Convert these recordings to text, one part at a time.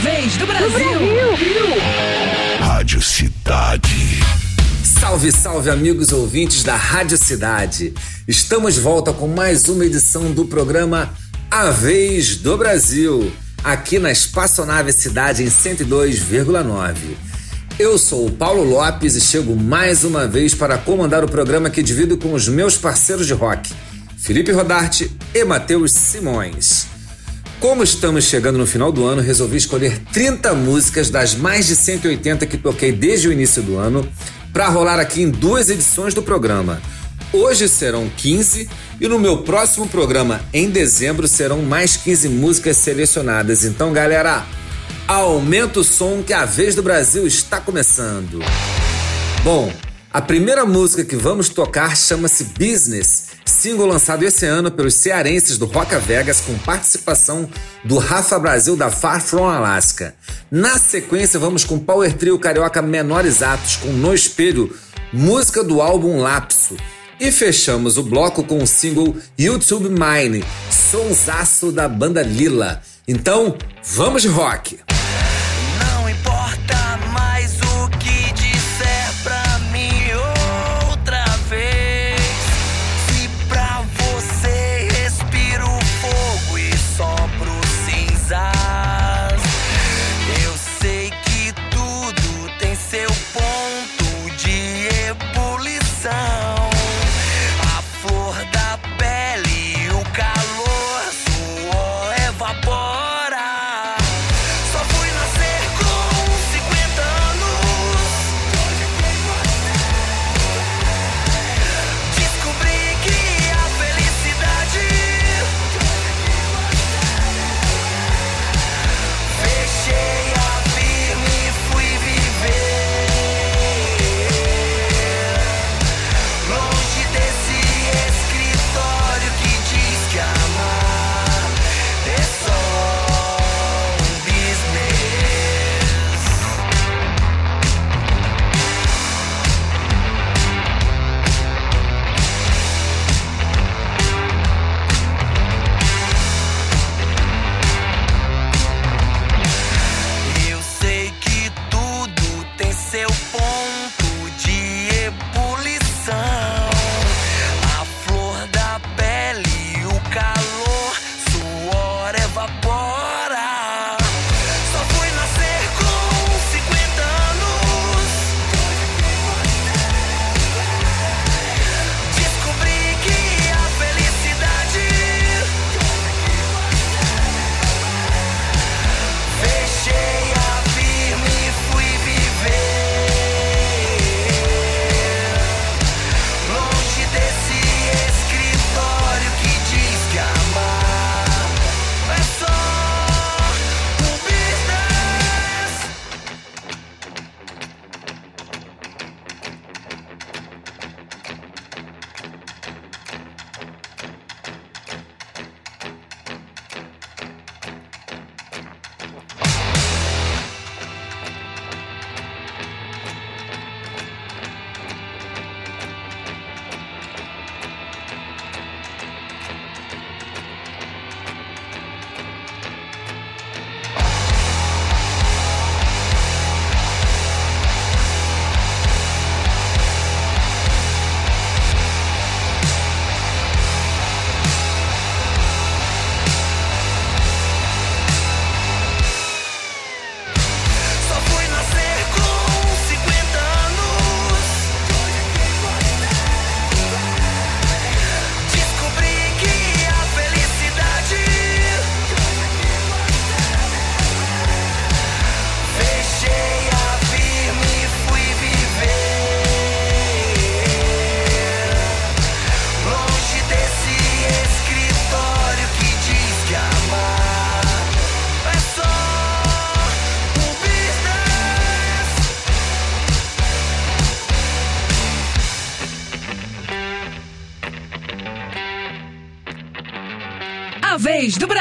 vez do Brasil. Brasil. Rádio Cidade. Salve, salve, amigos ouvintes da Rádio Cidade. Estamos de volta com mais uma edição do programa A Vez do Brasil, aqui na Espaçonave Cidade em 102,9. Eu sou o Paulo Lopes e chego mais uma vez para comandar o programa que divido com os meus parceiros de rock, Felipe Rodarte e Matheus Simões. Como estamos chegando no final do ano, resolvi escolher 30 músicas das mais de 180 que toquei desde o início do ano para rolar aqui em duas edições do programa. Hoje serão 15 e no meu próximo programa, em dezembro, serão mais 15 músicas selecionadas. Então, galera, aumenta o som que a vez do Brasil está começando. Bom, a primeira música que vamos tocar chama-se Business single lançado esse ano pelos cearenses do Roca Vegas com participação do Rafa Brasil da Far From Alaska. Na sequência, vamos com Power Trio Carioca Menores Atos com No Espelho, música do álbum Lapso. E fechamos o bloco com o single YouTube Mine, sonsaço da banda Lila. Então, vamos de rock!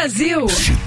Brasil.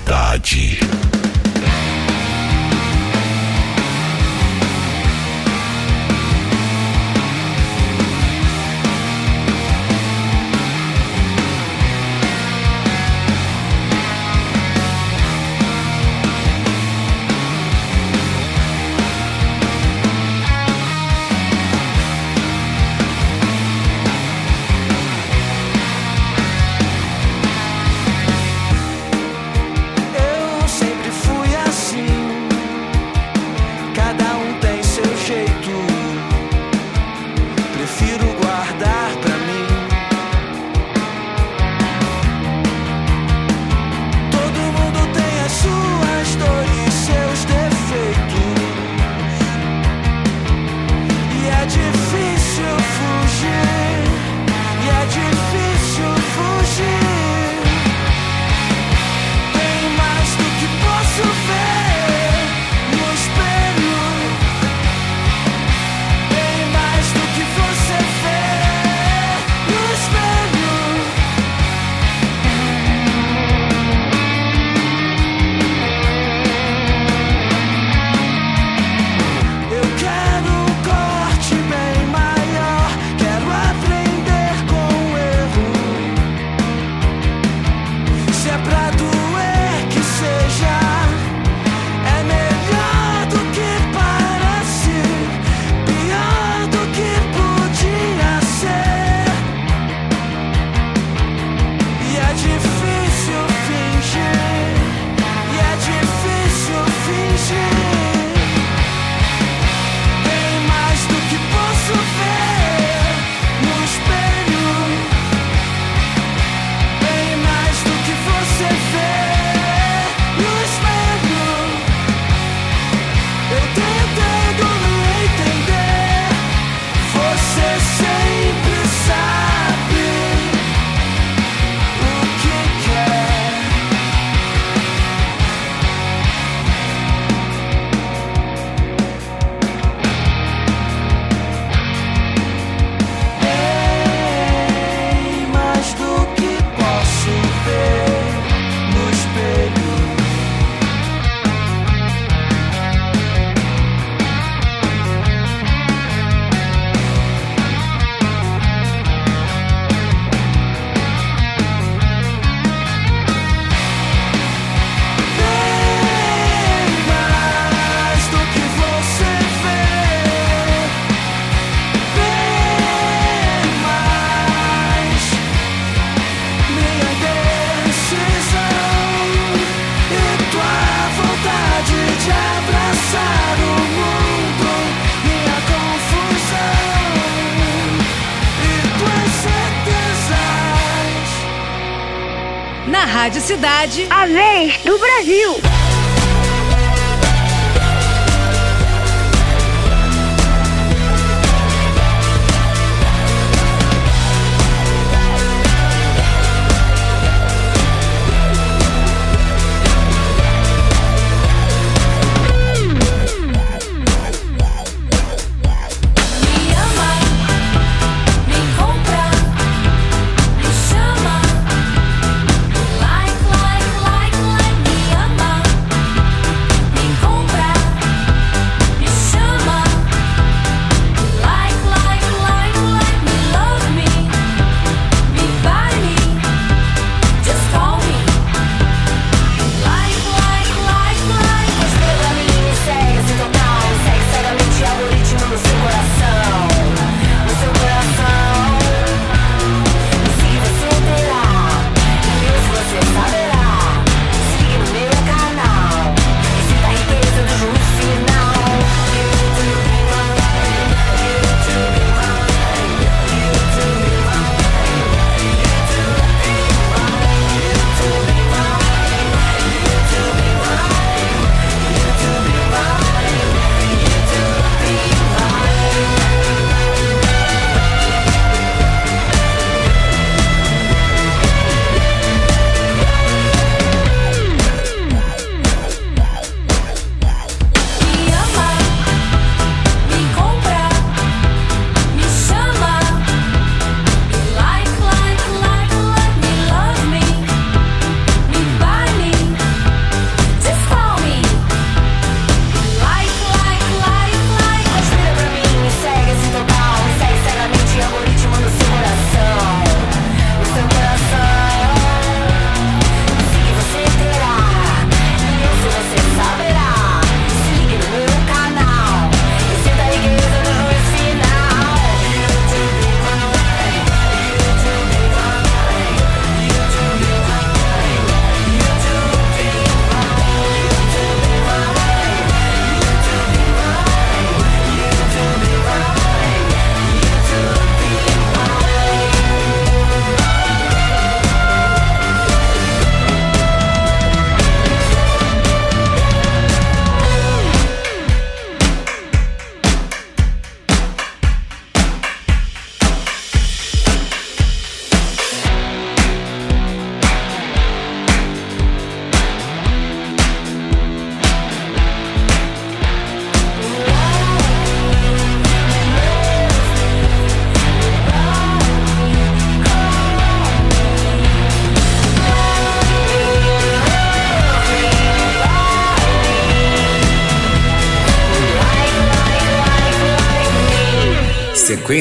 Cidade. A vez do Brasil.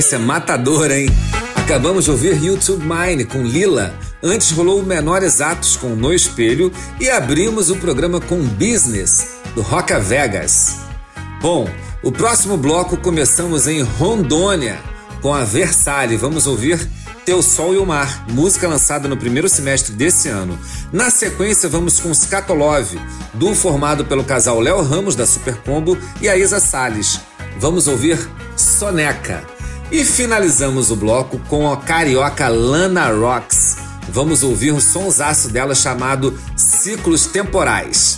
Sequência matadora, hein? Acabamos de ouvir YouTube Mine com Lila. Antes rolou o Menor Exatos com No Espelho e abrimos o programa com Business do Roca Vegas. Bom, o próximo bloco começamos em Rondônia com a Versalhe. Vamos ouvir Teu Sol e o Mar, música lançada no primeiro semestre desse ano. Na sequência, vamos com Scatolove, duo formado pelo casal Léo Ramos da Supercombo e a Isa Salles. Vamos ouvir Soneca. E finalizamos o bloco com a carioca Lana Rocks. Vamos ouvir um sonsaço dela chamado Ciclos Temporais.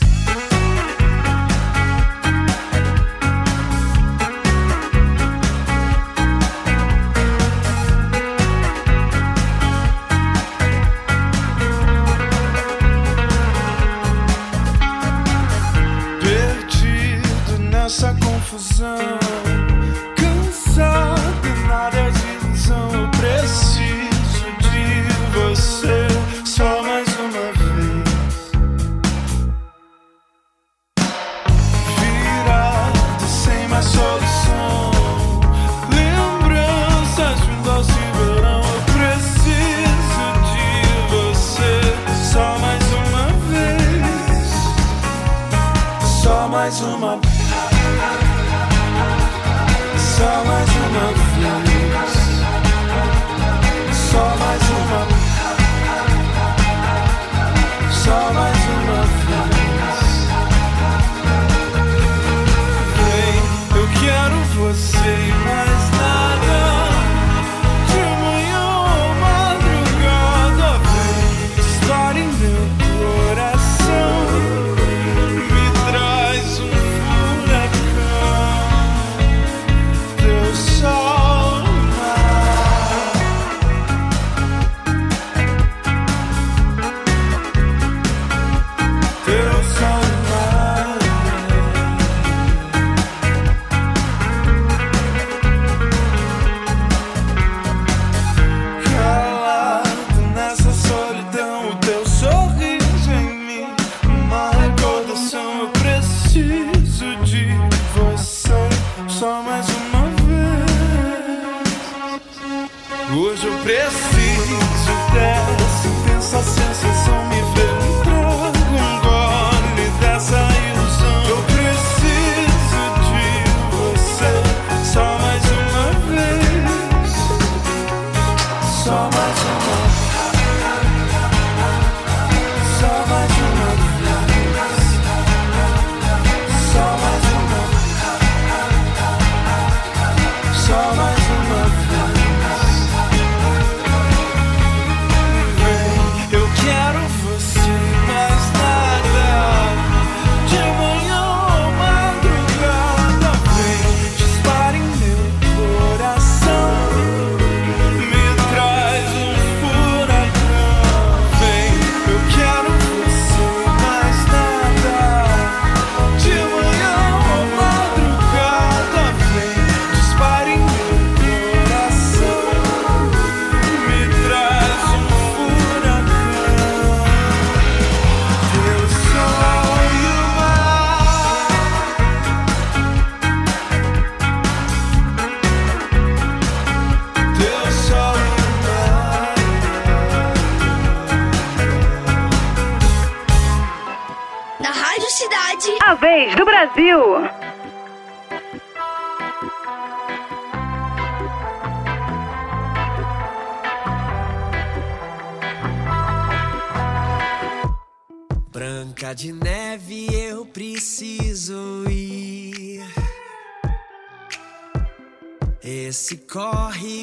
Perdido nessa confusão.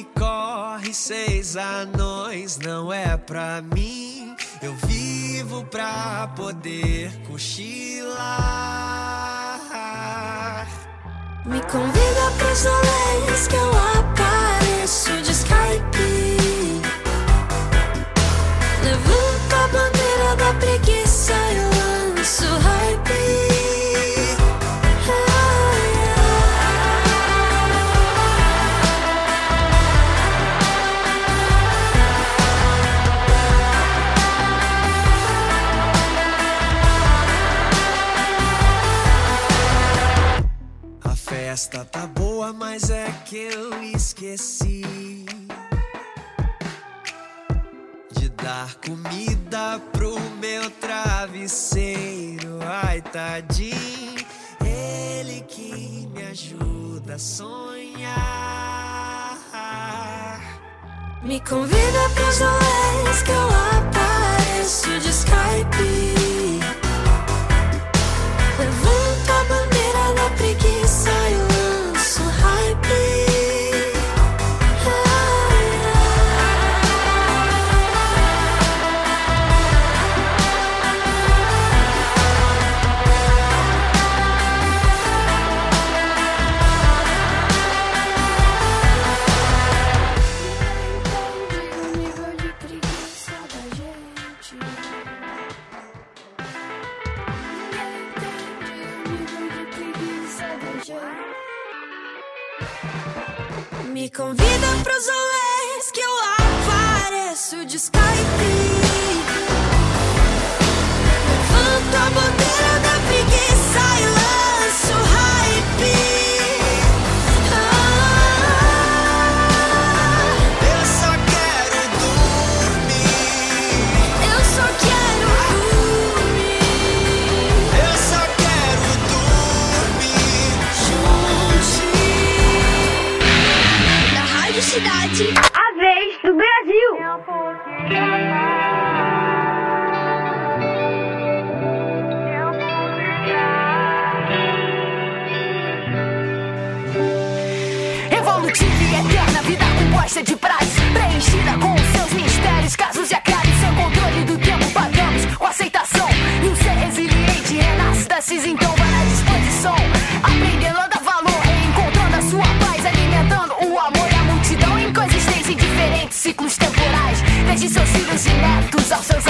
que corre seis anões não é pra mim. Eu vivo pra poder cochilar. Me convida pras além que eu apareço de Skype. festa tá boa, mas é que eu esqueci de dar comida pro meu travesseiro. Ai, tadinho, ele que me ajuda a sonhar. Me convida pros noites que eu apareço de Skype. Me convida pros rolês que eu apareço de Skype. Levanto a bandeira da preguiça e lanço 上上上。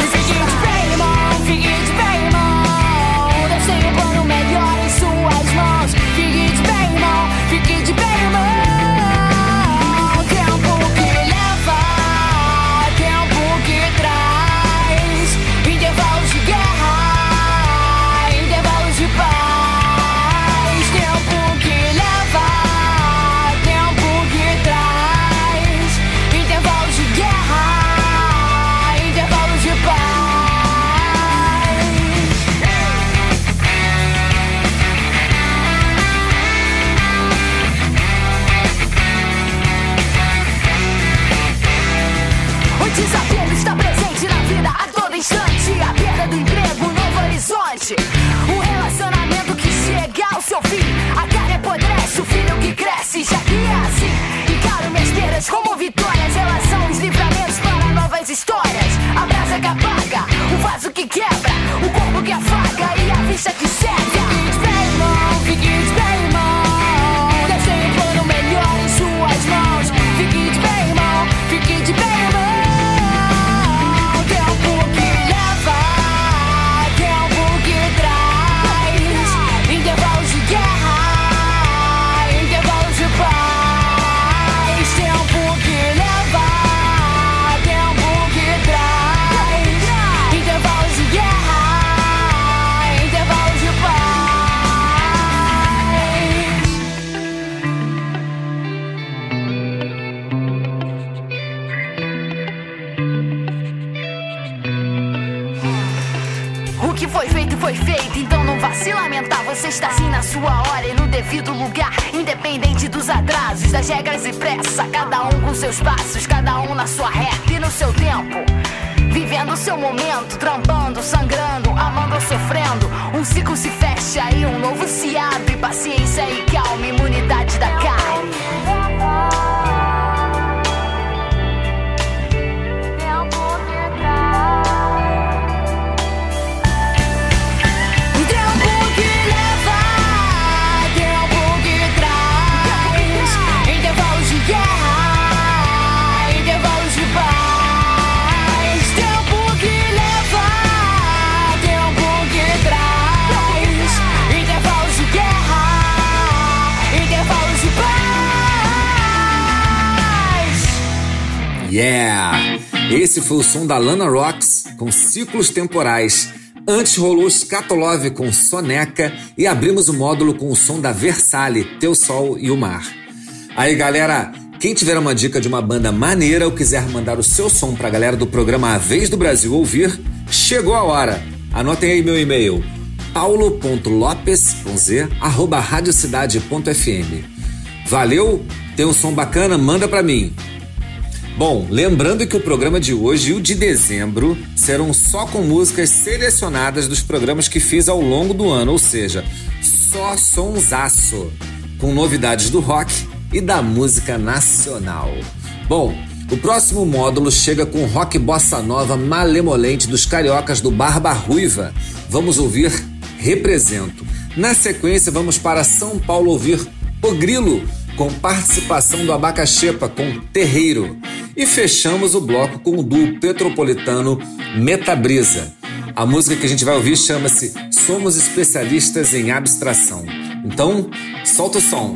Esse foi o som da Lana Rocks com ciclos temporais. Antes rolou Scatolove com Soneca e abrimos o módulo com o som da Versale, Teu Sol e o Mar. Aí galera, quem tiver uma dica de uma banda maneira ou quiser mandar o seu som pra galera do programa A Vez do Brasil ouvir, chegou a hora. Anotem aí meu e-mail paulo.lopes com z, arroba radiocidade.fm. Valeu? Tem um som bacana? Manda pra mim. Bom, lembrando que o programa de hoje e o de dezembro serão só com músicas selecionadas dos programas que fiz ao longo do ano, ou seja, só sonsaço, com novidades do rock e da música nacional. Bom, o próximo módulo chega com rock bossa nova malemolente dos cariocas do Barba Ruiva. Vamos ouvir Represento. Na sequência, vamos para São Paulo ouvir O Grilo com participação do Abacaxepa com Terreiro. E fechamos o bloco com o duo petropolitano Metabrisa. A música que a gente vai ouvir chama-se Somos Especialistas em Abstração. Então, solta o som.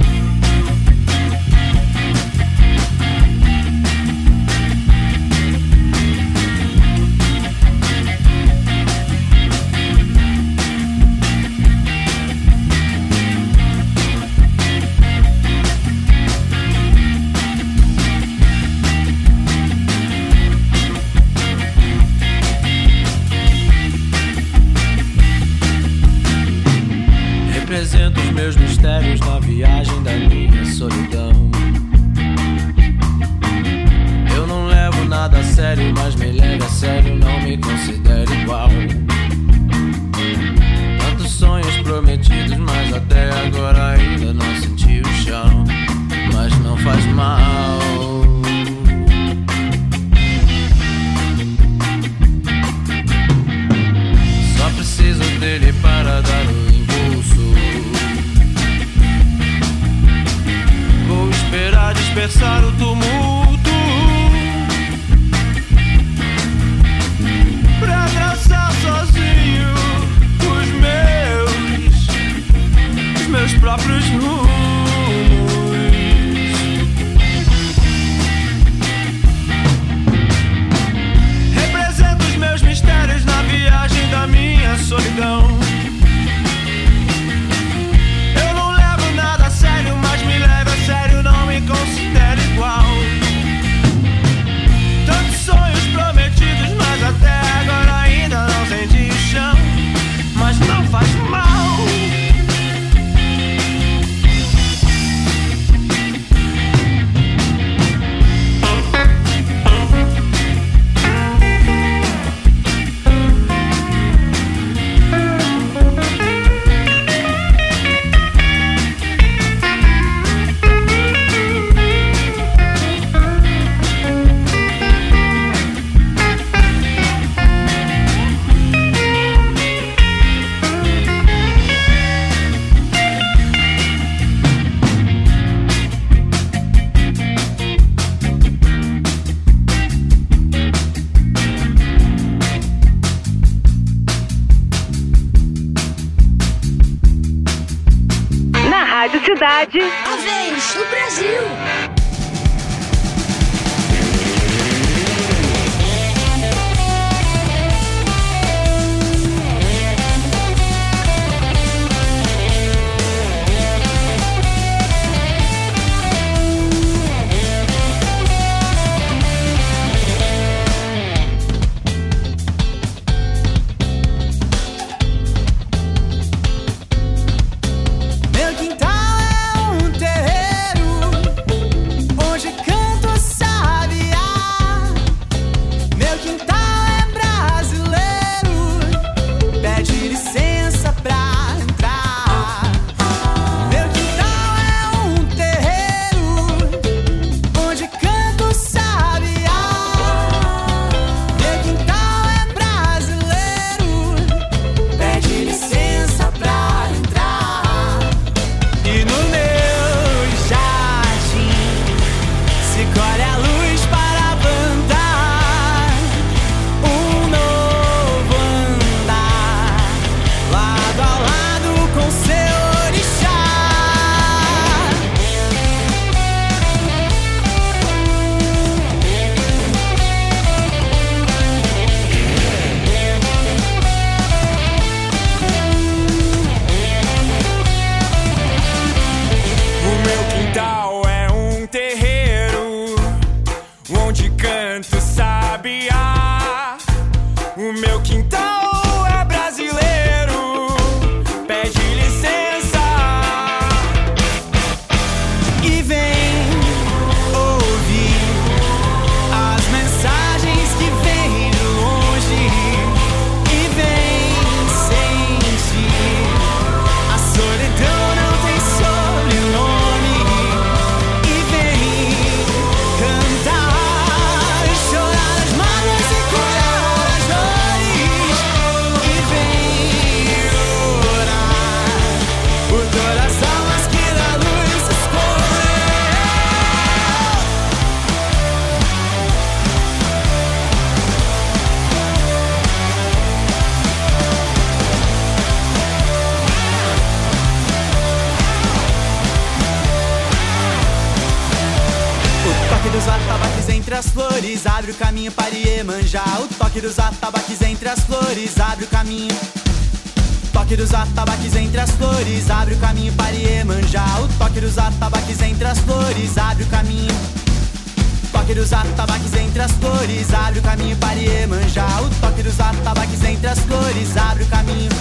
Toque dos atabaques entre as flores abre o caminho para Iemanjá. O toque dos atabaques entre as flores abre o caminho.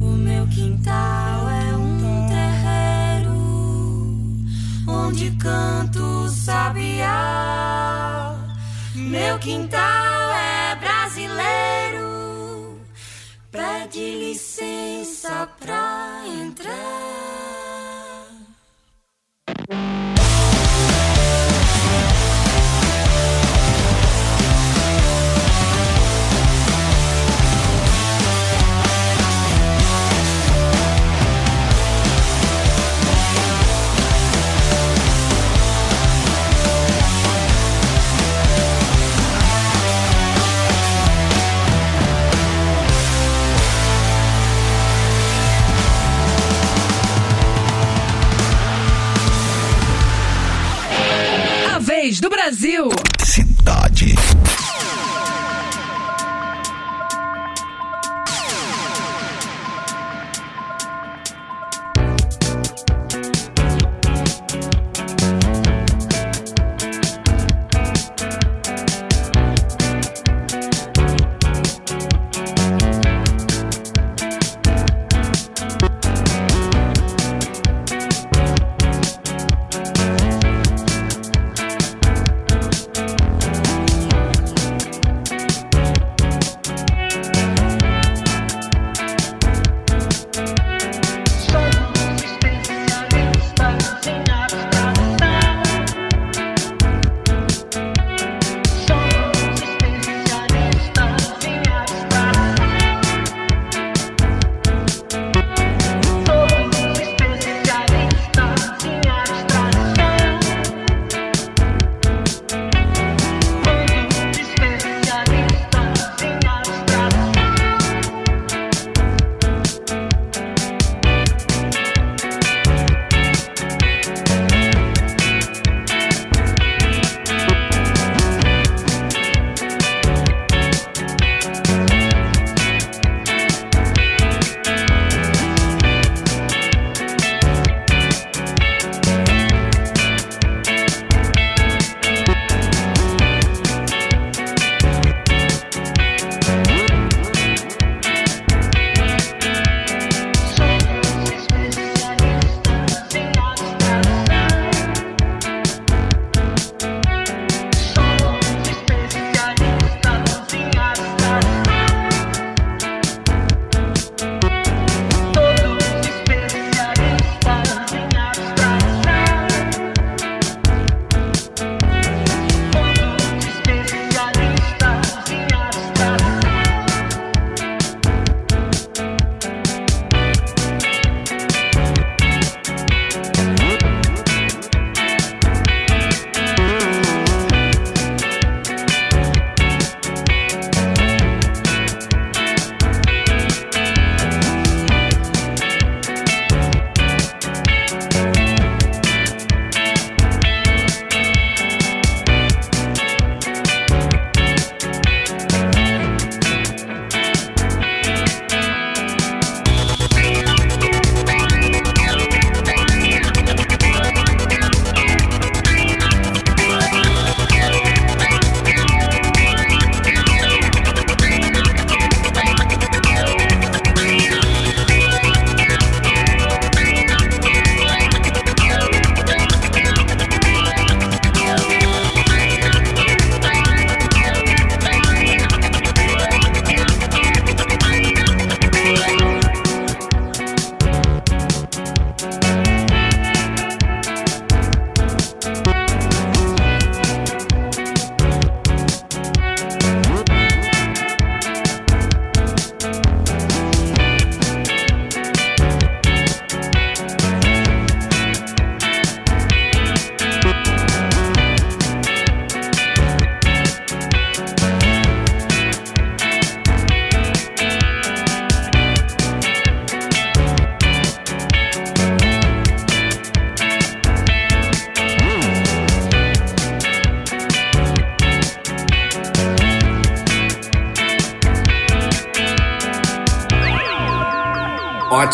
O meu quintal é um terreiro onde canto sabiá. Meu quintal é brasileiro, pede licença pra entrar. Do Brasil.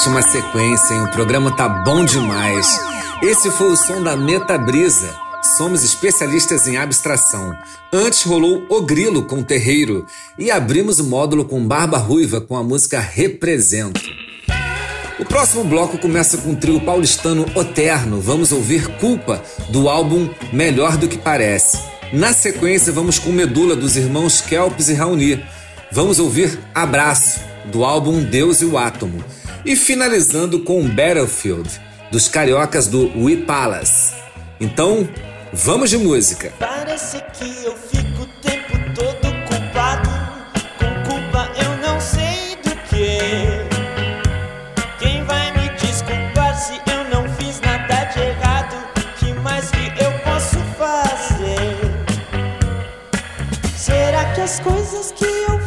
Ótima sequência, hein? O programa tá bom demais. Esse foi o som da Meta Brisa. Somos especialistas em abstração. Antes rolou O Grilo com Terreiro e abrimos o módulo com Barba Ruiva com a música Represento. O próximo bloco começa com o trio paulistano Oterno. Vamos ouvir Culpa do álbum Melhor do que Parece. Na sequência, vamos com Medula dos irmãos Kelps e Raoni. Vamos ouvir Abraço do álbum Deus e o Átomo. E finalizando com Battlefield dos cariocas do We Palace. Então, vamos de música. Parece que eu fico o tempo todo culpado. Com culpa eu não sei do que. Quem vai me desculpar se eu não fiz nada de errado? Que mais que eu posso fazer? Será que as coisas que eu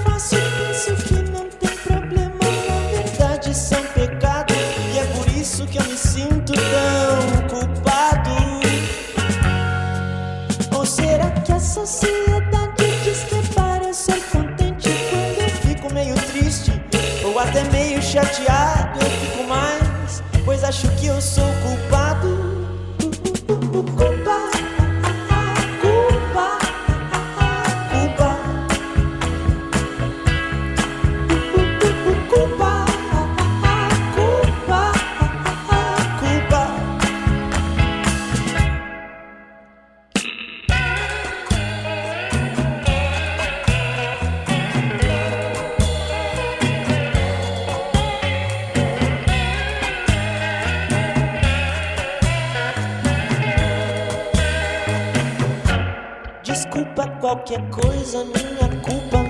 acho que eu sou culpado. Desculpa qualquer coisa, minha culpa,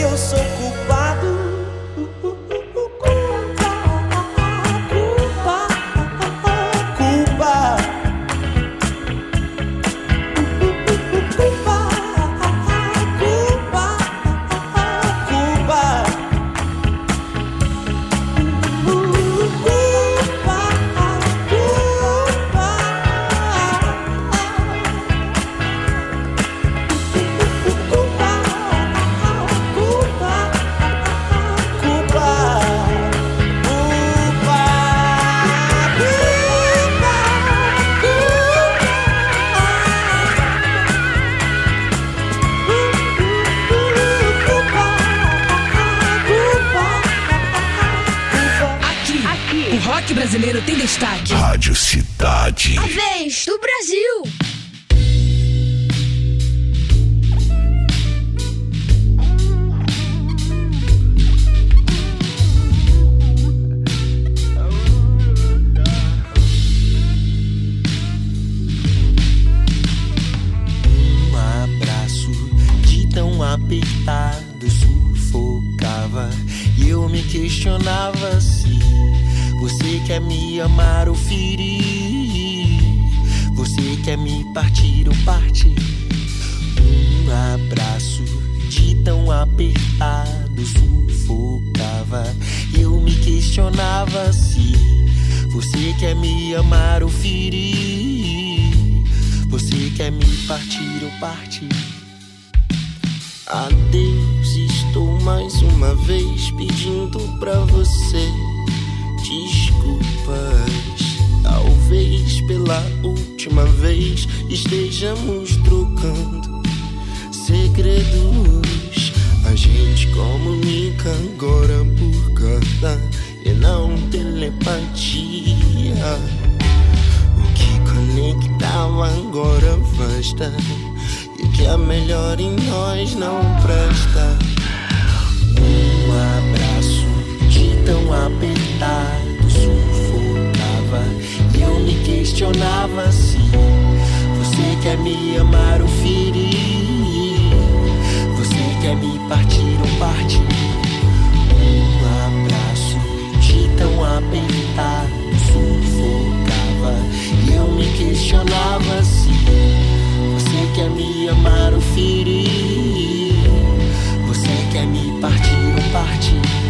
que eu sou partir ou partir? Adeus, estou mais uma vez pedindo pra você desculpas. Talvez pela última vez estejamos trocando segredos. A gente comunica agora por carta e não telepatia nem que tava agora basta E que a melhor em nós não presta. Um abraço de tão apertado sufocava E eu me questionava se Você quer me amar ou ferir? Você quer me partir ou partir? Um abraço de tão apertado sufocava amava e eu me questionava se você quer me amar ou ferir, você quer me partir ou partir.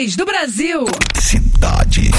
3 do Brasil. Cidade.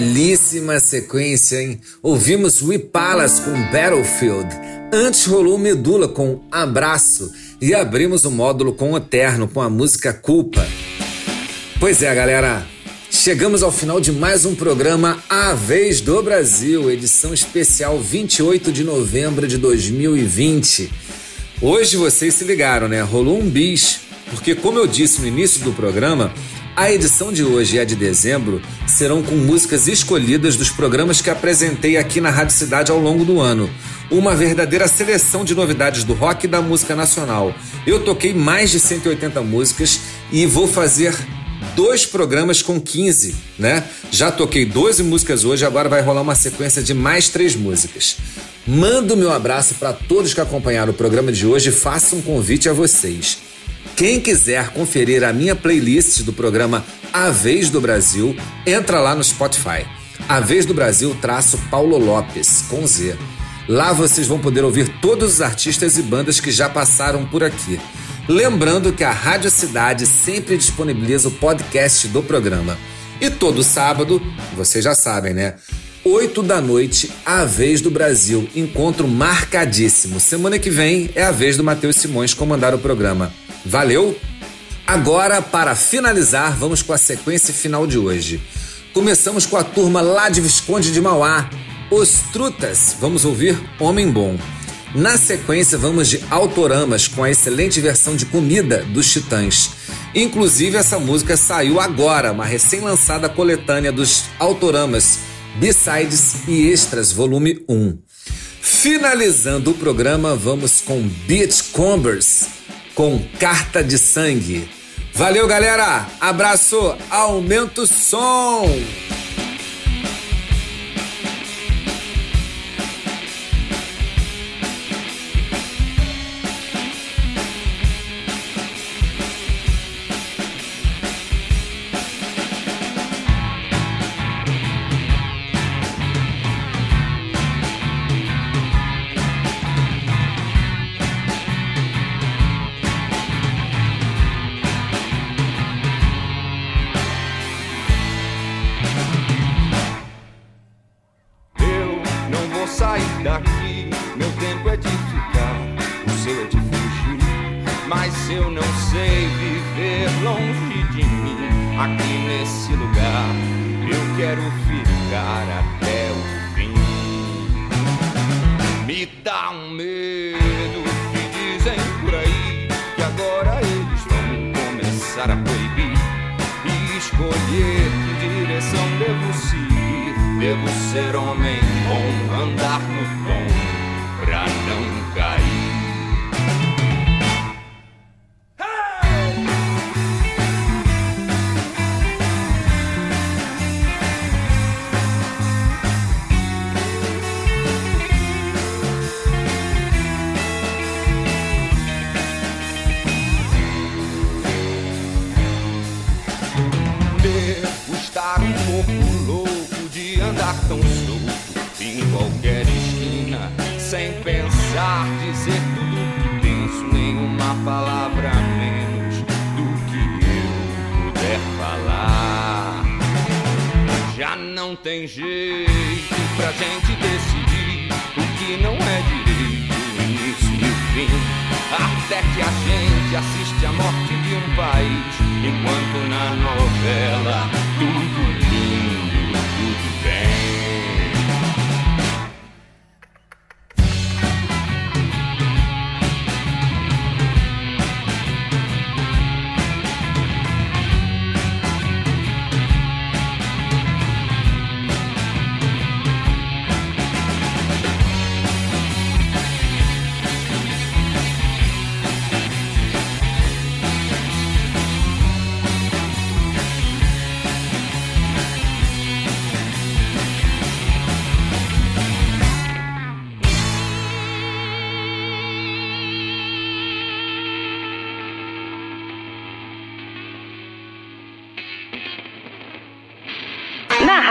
Belíssima sequência, hein? Ouvimos We Palace com Battlefield. Antes rolou Medula com Abraço. E abrimos o módulo com o Terno com a música Culpa. Pois é, galera. Chegamos ao final de mais um programa A Vez do Brasil, edição especial 28 de novembro de 2020. Hoje vocês se ligaram, né? Rolou um bis, porque como eu disse no início do programa, a edição de hoje e a de dezembro serão com músicas escolhidas dos programas que apresentei aqui na Rádio Cidade ao longo do ano. Uma verdadeira seleção de novidades do rock e da música nacional. Eu toquei mais de 180 músicas e vou fazer dois programas com 15, né? Já toquei 12 músicas hoje, agora vai rolar uma sequência de mais três músicas. Mando meu abraço para todos que acompanharam o programa de hoje e faço um convite a vocês. Quem quiser conferir a minha playlist do programa A Vez do Brasil, entra lá no Spotify. A Vez do Brasil traço Paulo Lopes, com Z. Lá vocês vão poder ouvir todos os artistas e bandas que já passaram por aqui. Lembrando que a Rádio Cidade sempre disponibiliza o podcast do programa. E todo sábado, vocês já sabem, né? 8 da noite, a vez do Brasil. Encontro marcadíssimo. Semana que vem é a vez do Matheus Simões comandar o programa. Valeu? Agora, para finalizar, vamos com a sequência final de hoje. Começamos com a turma lá de Visconde de Mauá, Os Trutas. Vamos ouvir Homem Bom. Na sequência, vamos de Autoramas com a excelente versão de Comida dos Titãs. Inclusive, essa música saiu agora, uma recém-lançada coletânea dos Autoramas, B-Sides e Extras, volume 1. Finalizando o programa, vamos com Beachcombers com Carta de Sangue. Valeu, galera! Abraço, aumenta o som! devo seguir, devo ser homem bom, andar no tom pra não cair.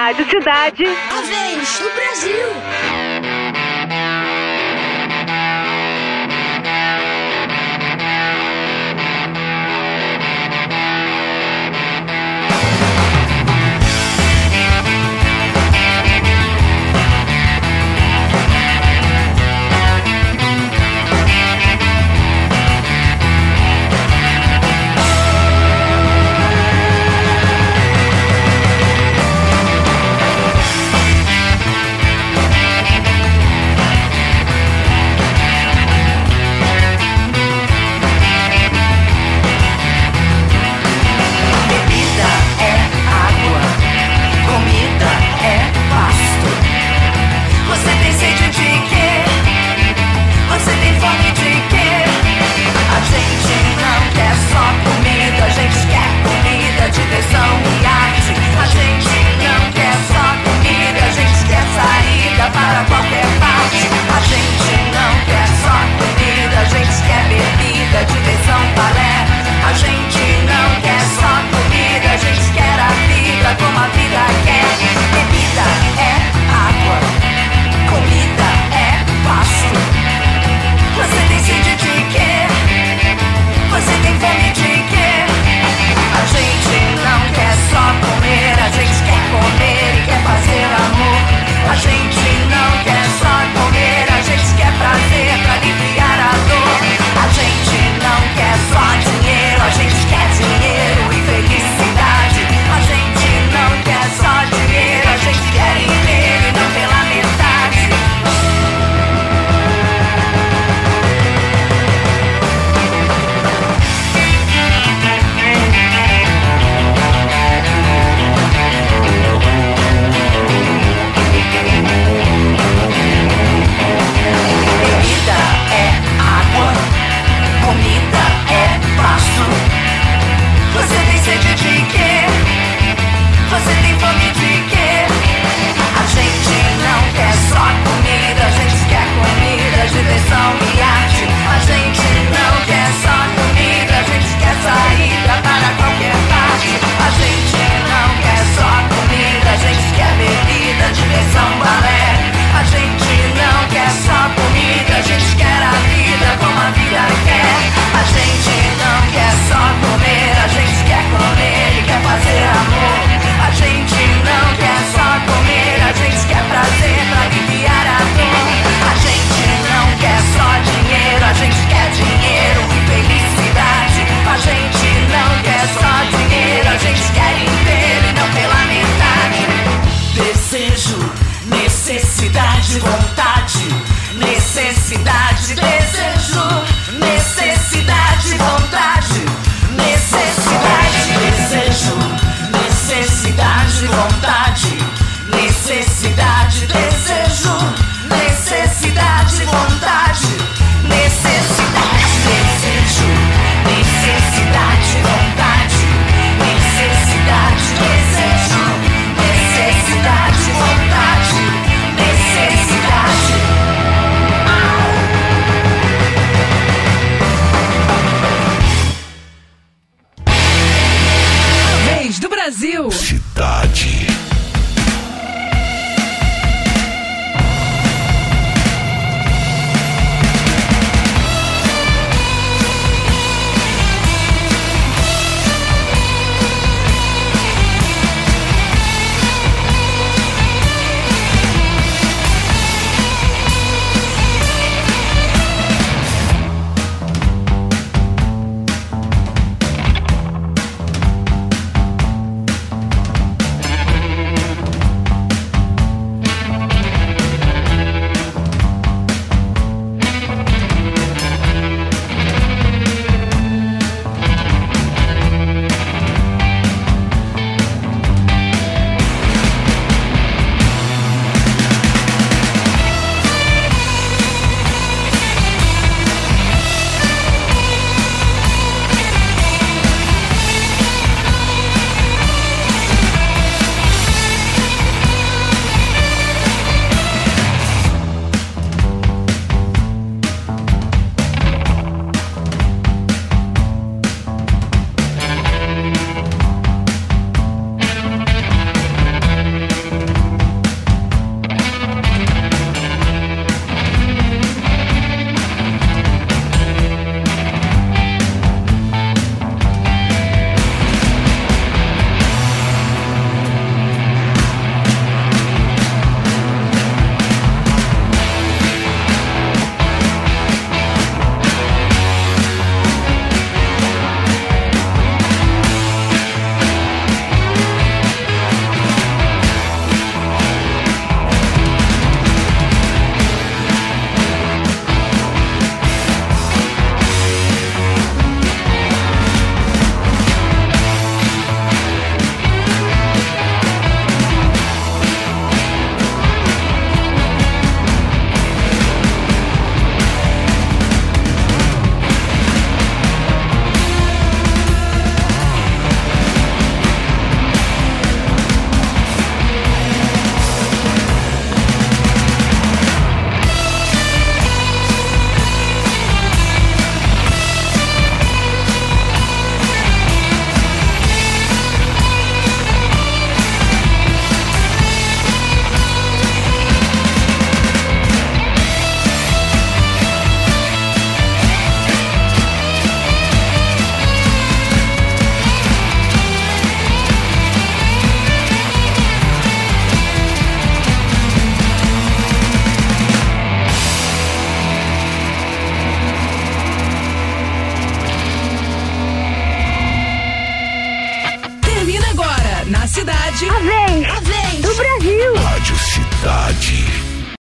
Rádio Cidade. A vez do Brasil.